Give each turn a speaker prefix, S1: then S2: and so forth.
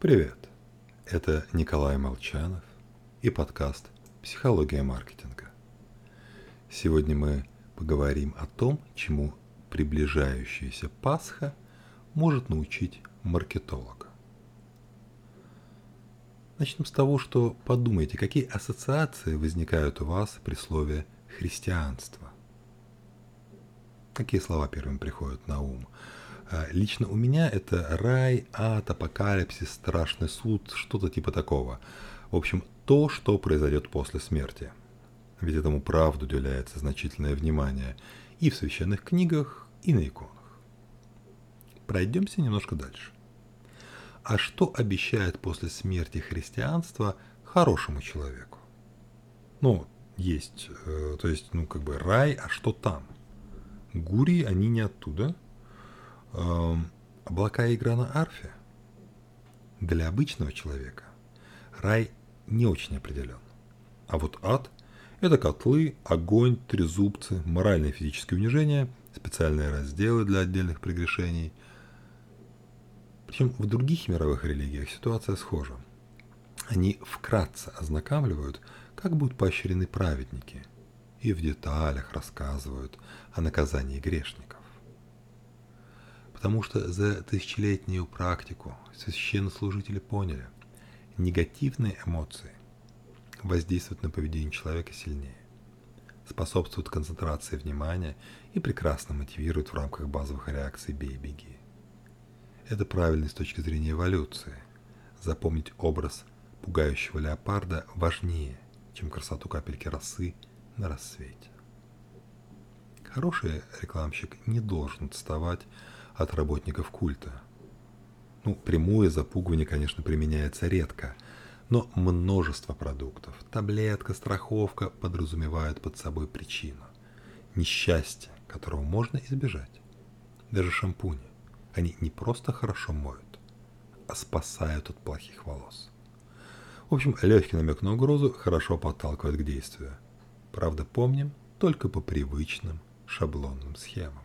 S1: Привет! Это Николай Молчанов и подкаст «Психология маркетинга». Сегодня мы поговорим о том, чему приближающаяся Пасха может научить маркетолога. Начнем с того, что подумайте, какие ассоциации возникают у вас при слове «христианство». Какие слова первым приходят на ум? А, лично у меня это рай, ад, апокалипсис, страшный суд, что-то типа такого. В общем, то, что произойдет после смерти. Ведь этому правду уделяется значительное внимание и в священных книгах, и на иконах. Пройдемся немножко дальше. А что обещает после смерти христианства хорошему человеку? Ну, есть, э, то есть, ну, как бы рай, а что там? Гурии, они не оттуда. Эм, облака игра на арфе. Для обычного человека рай не очень определен. А вот ад – это котлы, огонь, трезубцы, моральное и физическое унижение, специальные разделы для отдельных прегрешений. Причем в других мировых религиях ситуация схожа. Они вкратце ознакомливают, как будут поощрены праведники, и в деталях рассказывают о наказании грешников. Потому что за тысячелетнюю практику священнослужители поняли, негативные эмоции воздействуют на поведение человека сильнее, способствуют концентрации внимания и прекрасно мотивируют в рамках базовых реакций «бей-беги». Это правильно с точки зрения эволюции. Запомнить образ пугающего леопарда важнее, чем красоту капельки росы – на рассвете. Хороший рекламщик не должен отставать от работников культа. Ну, прямое запугивание, конечно, применяется редко, но множество продуктов, таблетка, страховка подразумевают под собой причину. Несчастье, которого можно избежать. Даже шампуни. Они не просто хорошо моют, а спасают от плохих волос. В общем, легкий намек на угрозу хорошо подталкивает к действию – Правда, помним только по привычным шаблонным схемам.